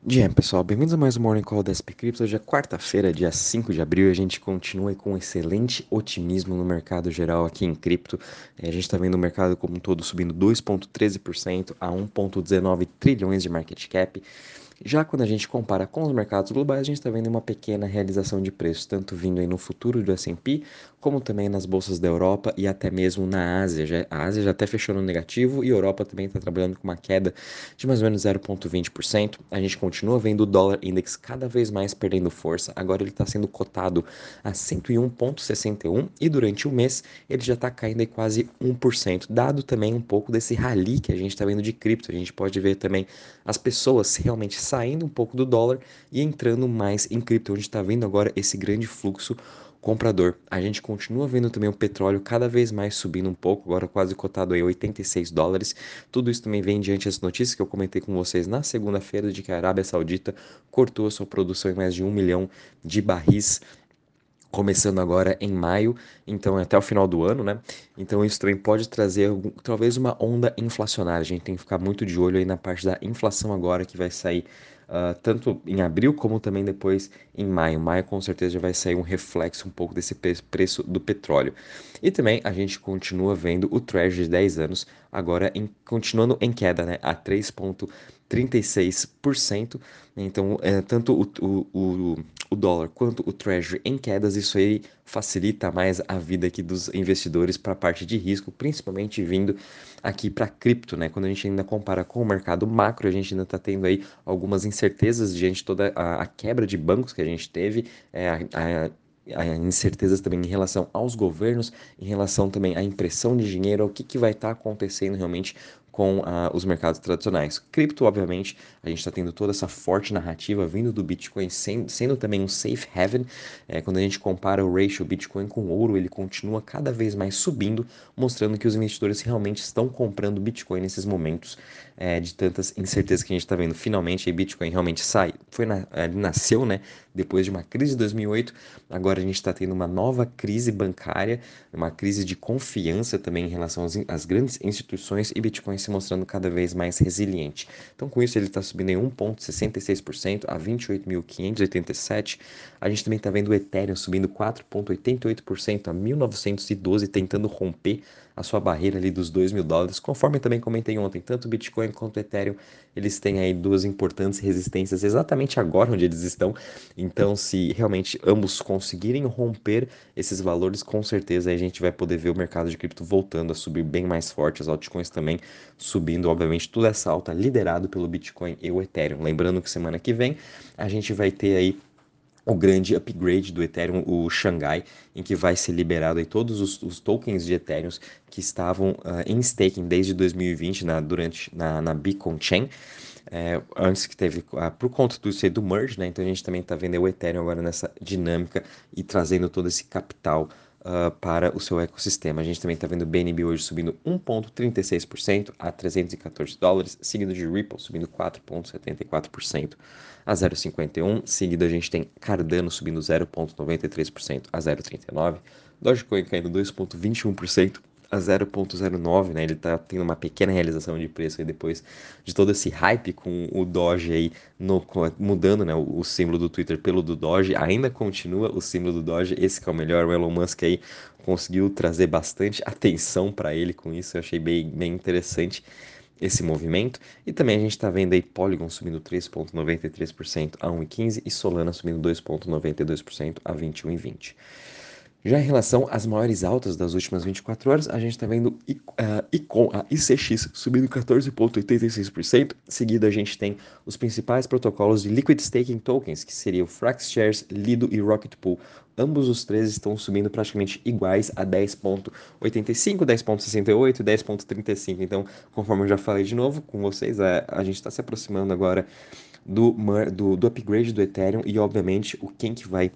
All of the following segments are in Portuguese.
Dia, pessoal, bem-vindos a mais um Morning Call da SP Crypto. Hoje é quarta-feira, dia 5 de abril, e a gente continua com excelente otimismo no mercado geral aqui em cripto. É, a gente está vendo o mercado como um todo subindo 2,13% a 1,19 trilhões de market cap. Já quando a gente compara com os mercados globais, a gente está vendo uma pequena realização de preços, tanto vindo aí no futuro do S&P, como também nas bolsas da Europa e até mesmo na Ásia. A Ásia já até fechou no negativo e a Europa também está trabalhando com uma queda de mais ou menos 0,20%. A gente continua vendo o dólar index cada vez mais perdendo força. Agora ele está sendo cotado a 101,61 e durante o mês ele já está caindo aí quase 1%, dado também um pouco desse rally que a gente está vendo de cripto. A gente pode ver também as pessoas realmente saindo um pouco do dólar e entrando mais em cripto. Gente está vendo agora esse grande fluxo comprador. A gente continua vendo também o petróleo cada vez mais subindo um pouco, agora quase cotado aí 86 dólares. Tudo isso também vem diante das notícias que eu comentei com vocês na segunda-feira de que a Arábia Saudita cortou a sua produção em mais de um milhão de barris começando agora em maio, então até o final do ano, né? Então isso também pode trazer talvez uma onda inflacionária. A gente tem que ficar muito de olho aí na parte da inflação agora que vai sair uh, tanto em abril como também depois em maio. Maio com certeza já vai sair um reflexo um pouco desse preço do petróleo. E também a gente continua vendo o Treasury de 10 anos agora em, continuando em queda, né? A 3,36%. Então, é, tanto o, o, o o dólar quanto o Treasury em quedas, isso aí facilita mais a vida aqui dos investidores para a parte de risco, principalmente vindo aqui para cripto, né? Quando a gente ainda compara com o mercado macro, a gente ainda está tendo aí algumas incertezas diante toda a, a, quebra de bancos que a gente teve, é, a, a incertezas também em relação aos governos, em relação também à impressão de dinheiro, o que, que vai estar tá acontecendo realmente com uh, os mercados tradicionais. Cripto, obviamente, a gente está tendo toda essa forte narrativa vindo do Bitcoin, sendo, sendo também um safe haven. É, quando a gente compara o ratio Bitcoin com ouro, ele continua cada vez mais subindo, mostrando que os investidores realmente estão comprando Bitcoin nesses momentos é, de tantas incertezas que a gente está vendo. Finalmente, a Bitcoin realmente sai, foi na, nasceu, né? Depois de uma crise de 2008, agora a gente está tendo uma nova crise bancária, uma crise de confiança também em relação às, às grandes instituições e Bitcoin se mostrando cada vez mais resiliente. Então, com isso, ele está subindo em 1,66% a 28.587. A gente também está vendo o Ethereum subindo 4,88% a 1.912, tentando romper a sua barreira ali dos 2 mil dólares, conforme também comentei ontem, tanto o Bitcoin quanto o Ethereum, eles têm aí duas importantes resistências exatamente agora onde eles estão, então se realmente ambos conseguirem romper esses valores, com certeza a gente vai poder ver o mercado de cripto voltando a subir bem mais forte, as altcoins também subindo, obviamente, toda essa alta liderado pelo Bitcoin e o Ethereum. Lembrando que semana que vem a gente vai ter aí o grande upgrade do Ethereum, o Shanghai, em que vai ser liberado aí todos os, os tokens de Ethereum que estavam uh, em staking desde 2020 na, durante, na, na Beacon Chain. É, antes que teve, uh, por conta do, do merge, né? Então a gente também está vendo o Ethereum agora nessa dinâmica e trazendo todo esse capital uh, para o seu ecossistema. A gente também está vendo o BNB hoje subindo 1,36% a 314 dólares, seguido de Ripple subindo 4,74% a 0,51. Seguido a gente tem Cardano subindo 0,93% a 0,39. Dogecoin caindo 2,21% a 0.09, né? Ele tá tendo uma pequena realização de preço aí depois de todo esse hype com o Doge aí no, mudando, né? O, o, símbolo do Twitter pelo do Doge, ainda continua o símbolo do Doge, esse que é o melhor, o Elon Musk aí conseguiu trazer bastante atenção para ele com isso, eu achei bem, bem interessante esse movimento. E também a gente está vendo aí Polygon subindo 3,93% a 1,15% e Solana subindo 2,92% a 21,20%. Já em relação às maiores altas das últimas 24 horas, a gente está vendo uh, Icon, a ICX subindo 14,86%. Seguido, a gente tem os principais protocolos de Liquid Staking Tokens, que seriam o FraxShares, Lido e Rocket Pool. Ambos os três estão subindo praticamente iguais a 10,85, 10,68 e 10,35. Então, conforme eu já falei de novo com vocês, a, a gente está se aproximando agora do, do, do upgrade do Ethereum e, obviamente, o quem que vai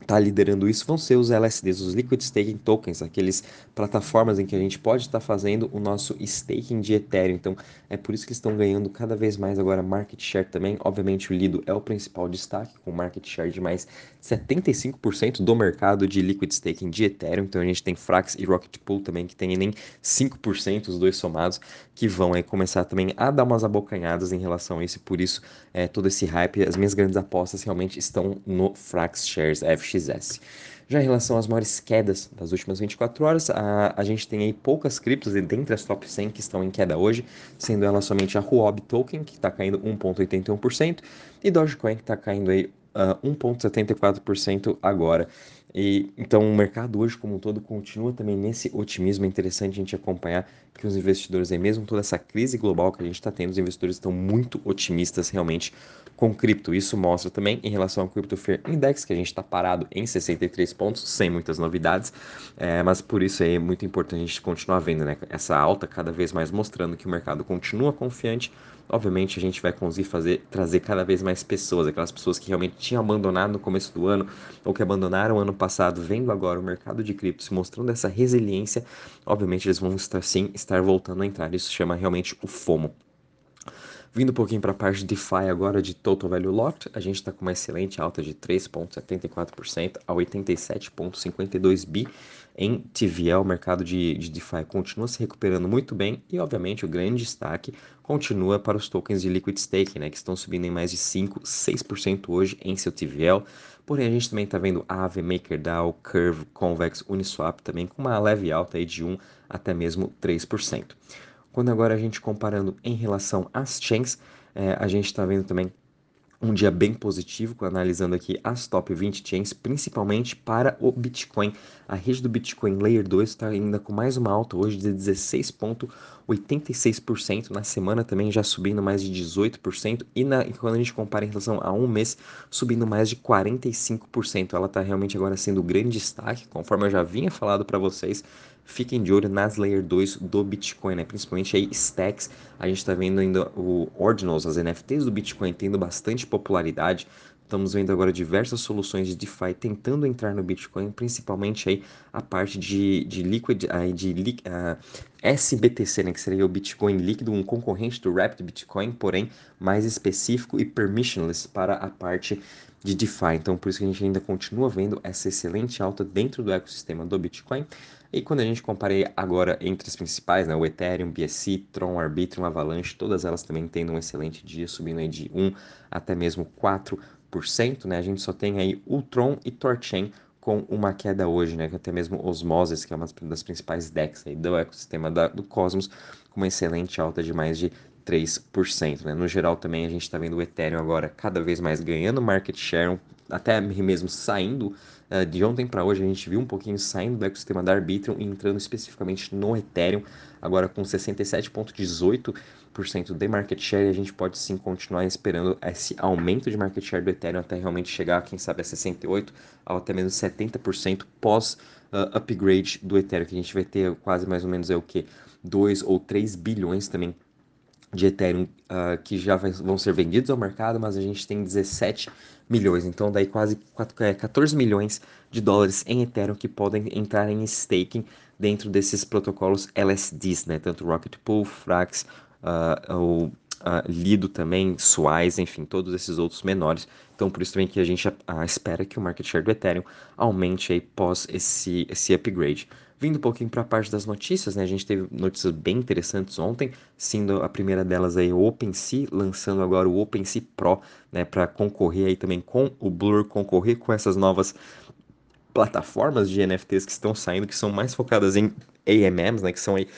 está liderando isso vão ser os LSDs, os Liquid Staking Tokens, aqueles plataformas em que a gente pode estar tá fazendo o nosso staking de Ethereum. Então, é por isso que estão ganhando cada vez mais agora market share também. Obviamente, o Lido é o principal destaque, com market share de mais 75% do mercado de Liquid Staking de Ethereum. Então, a gente tem Frax e Rocket Pool também, que tem nem 5%, os dois somados, que vão aí começar também a dar umas abocanhadas em relação a isso. E por isso, é, todo esse hype, as minhas grandes apostas realmente estão no Frax Shares FX. XS. Já em relação às maiores quedas das últimas 24 horas, a, a gente tem aí poucas criptos dentre as top 100 que estão em queda hoje, sendo ela somente a Huobi Token, que está caindo 1,81%, e Dogecoin, que está caindo aí uh, 1,74% agora. E, então o mercado hoje como um todo continua também nesse otimismo. É interessante a gente acompanhar que os investidores, aí, mesmo toda essa crise global que a gente está tendo, os investidores estão muito otimistas realmente com cripto. Isso mostra também em relação ao Crypto Fair Index, que a gente está parado em 63 pontos, sem muitas novidades, é, mas por isso é muito importante a gente continuar vendo né, essa alta cada vez mais mostrando que o mercado continua confiante obviamente a gente vai conseguir fazer, trazer cada vez mais pessoas, aquelas pessoas que realmente tinham abandonado no começo do ano ou que abandonaram ano passado, vendo agora o mercado de cripto se mostrando essa resiliência, obviamente eles vão estar sim estar voltando a entrar. Isso chama realmente o FOMO. Vindo um pouquinho para a parte de DeFi agora de Total Value Locked, a gente está com uma excelente alta de 3,74% a 87,52 bi em TVL. O mercado de, de DeFi continua se recuperando muito bem e, obviamente, o grande destaque continua para os tokens de Liquid Staking, né, que estão subindo em mais de 5, 6% hoje em seu TVL. Porém, a gente também está vendo Aave, MakerDAO, Curve, Convex, Uniswap também com uma leve alta aí de 1 até mesmo 3%. Quando agora a gente comparando em relação às chains, é, a gente está vendo também um dia bem positivo, analisando aqui as top 20 chains, principalmente para o Bitcoin. A rede do Bitcoin Layer 2 está ainda com mais uma alta hoje de 16,86%. Na semana também já subindo mais de 18%. E, na, e quando a gente compara em relação a um mês, subindo mais de 45%. Ela está realmente agora sendo o grande destaque, conforme eu já vinha falado para vocês fiquem de olho nas Layer 2 do Bitcoin, né? principalmente aí stacks. A gente está vendo ainda o Ordinals, as NFTs do Bitcoin tendo bastante popularidade. Estamos vendo agora diversas soluções de DeFi tentando entrar no Bitcoin, principalmente aí a parte de, de Liquid, de uh, SBTC, né, que seria o Bitcoin líquido, um concorrente do Rapid Bitcoin, porém mais específico e permissionless para a parte de DeFi. Então, por isso que a gente ainda continua vendo essa excelente alta dentro do ecossistema do Bitcoin. E quando a gente compara agora entre as principais, né, o Ethereum, BSC, Tron, Arbitrum, Avalanche, todas elas também tendo um excelente dia, subindo aí de 1 até mesmo 4%, né? A gente só tem aí o Tron e Torchain com uma queda hoje, né? Até mesmo Osmosis, que é uma das principais DEX aí do ecossistema da, do Cosmos, com uma excelente alta de mais de 3%. Né? No geral, também a gente está vendo o Ethereum agora cada vez mais ganhando market share, até mesmo saindo uh, de ontem para hoje. A gente viu um pouquinho saindo do ecossistema da Arbitrum e entrando especificamente no Ethereum, agora com 67,18% de market share. A gente pode sim continuar esperando esse aumento de market share do Ethereum até realmente chegar, quem sabe, a 68% ou até mesmo 70% pós. Uh, upgrade do Ethereum, que a gente vai ter quase mais ou menos é o que 2 ou 3 bilhões também de Ethereum uh, que já vai, vão ser vendidos ao mercado, mas a gente tem 17 milhões, então daí quase 4, 14 é, milhões de dólares em Ethereum que podem entrar em staking dentro desses protocolos LSDs, né? Tanto Rocket Pool, Frax, uh, uh, Lido também, Swise, enfim, todos esses outros menores. Então por isso também que a gente espera que o market share do Ethereum aumente aí pós esse, esse upgrade. Vindo um pouquinho para a parte das notícias, né? A gente teve notícias bem interessantes ontem, sendo a primeira delas aí o OpenSea, lançando agora o OpenSea Pro, né, para concorrer aí também com o Blur, concorrer com essas novas plataformas de NFTs que estão saindo, que são mais focadas em AMMs, né, que são aí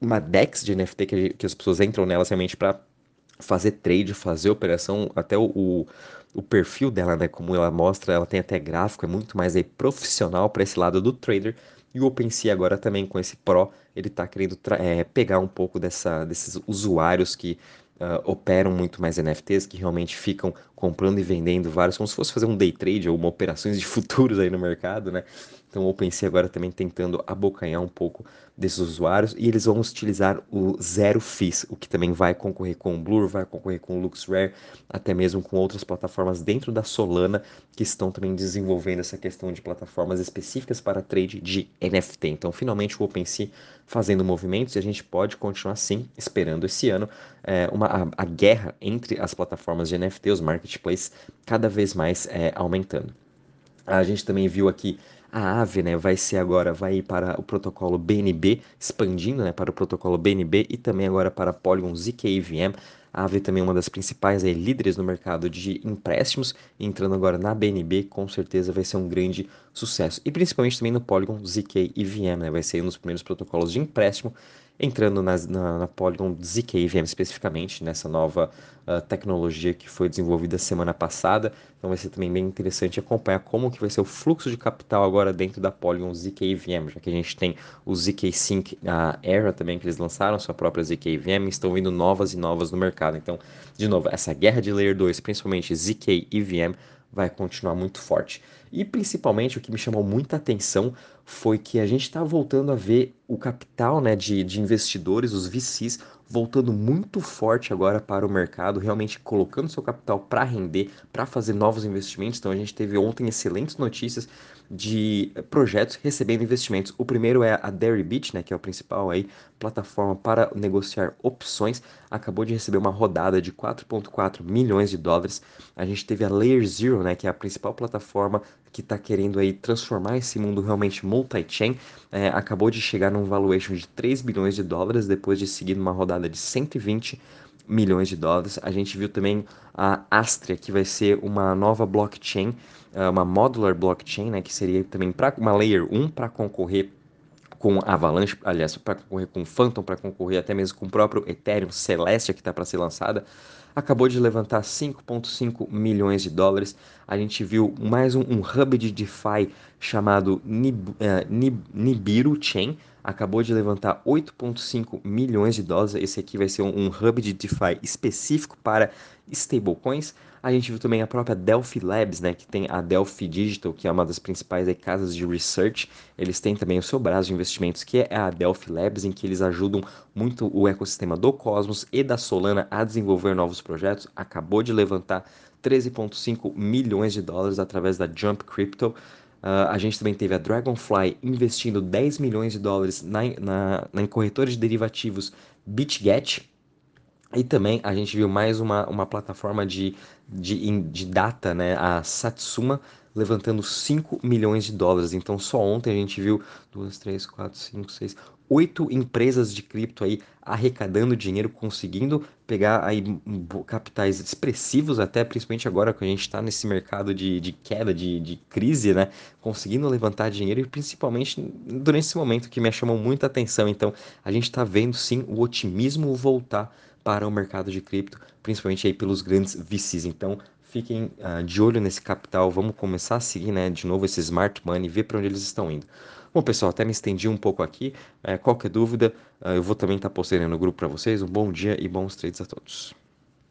uma DEX de NFT que, que as pessoas entram nelas realmente para fazer trade, fazer operação, até o, o, o, perfil dela, né, como ela mostra, ela tem até gráfico, é muito mais aí profissional para esse lado do trader, e o OpenSea agora também com esse Pro, ele está querendo é, pegar um pouco dessa, desses usuários que uh, operam muito mais NFTs, que realmente ficam comprando e vendendo vários, como se fosse fazer um day trade ou uma operações de futuros aí no mercado, né? Então, o OpenSea agora também tentando abocanhar um pouco desses usuários e eles vão utilizar o zero fees, o que também vai concorrer com o Blur, vai concorrer com o LuxRare, até mesmo com outras plataformas dentro da Solana que estão também desenvolvendo essa questão de plataformas específicas para trade de NFT. Então, finalmente o OpenSea fazendo movimentos e a gente pode continuar assim, esperando esse ano é, uma, a, a, guerra entre as plataformas de NFT, os marketplaces, cada vez mais é, aumentando. A gente também viu aqui a AVE, né, vai ser agora, vai ir para o protocolo BNB, expandindo, né, para o protocolo BNB e também agora para Polygon ZKVM. A AVE também é uma das principais aí, líderes no mercado de empréstimos, entrando agora na BNB, com certeza vai ser um grande sucesso. E principalmente também no Polygon ZK e VM, né, vai ser um dos primeiros protocolos de empréstimo entrando na, na, na Polygon ZK-VM especificamente, nessa nova uh, tecnologia que foi desenvolvida semana passada. Então vai ser também bem interessante acompanhar como que vai ser o fluxo de capital agora dentro da Polygon ZK-VM, já que a gente tem o ZK Sync, Era também, que eles lançaram sua própria ZK-VM, estão vindo novas e novas no mercado. Então, de novo, essa guerra de Layer 2, principalmente ZK e vai continuar muito forte. E principalmente o que me chamou muita atenção foi que a gente está voltando a ver o capital né, de, de investidores, os VCs, voltando muito forte agora para o mercado, realmente colocando seu capital para render, para fazer novos investimentos. Então a gente teve ontem excelentes notícias de projetos recebendo investimentos. O primeiro é a Deribit, né, que é o principal aí plataforma para negociar opções, acabou de receber uma rodada de 4.4 milhões de dólares. A gente teve a Layer Zero, né, que é a principal plataforma que está querendo aí transformar esse mundo realmente multi-chain, é, acabou de chegar num valuation de 3 bilhões de dólares depois de seguir numa rodada de 120 milhões de dólares. A gente viu também a Astria, que vai ser uma nova blockchain, é, uma modular blockchain, né, que seria também para uma layer 1 para concorrer com Avalanche, aliás, para concorrer com Phantom, para concorrer até mesmo com o próprio Ethereum Celestia que está para ser lançada acabou de levantar 5,5 milhões de dólares. A gente viu mais um, um hub de DeFi chamado Nib, uh, Nib, Nibiru Chain, acabou de levantar 8,5 milhões de dólares. Esse aqui vai ser um, um hub de DeFi específico para stablecoins. A gente viu também a própria Delphi Labs, né, que tem a Delphi Digital, que é uma das principais aí, casas de research. Eles têm também o seu braço de investimentos, que é a Delphi Labs, em que eles ajudam muito o ecossistema do Cosmos e da Solana a desenvolver novos projetos. Acabou de levantar 13,5 milhões de dólares através da Jump Crypto. Uh, a gente também teve a Dragonfly investindo 10 milhões de dólares na, na, na corretora de derivativos BitGet, e também a gente viu mais uma, uma plataforma de, de, de data, né, a Satsuma, levantando 5 milhões de dólares. Então, só ontem a gente viu 2, 3, 4, 5, 6, 8 empresas de cripto aí arrecadando dinheiro, conseguindo pegar aí capitais expressivos, até principalmente agora que a gente está nesse mercado de, de queda, de, de crise, né? Conseguindo levantar dinheiro e principalmente durante esse momento que me chamou muita atenção. Então, a gente está vendo sim o otimismo voltar para o mercado de cripto, principalmente aí pelos grandes VCs. Então, fiquem uh, de olho nesse capital, vamos começar a seguir, né, de novo esse smart money, ver para onde eles estão indo. Bom, pessoal, até me estendi um pouco aqui. É, qualquer dúvida, uh, eu vou também estar tá postando no grupo para vocês. Um bom dia e bons trades a todos.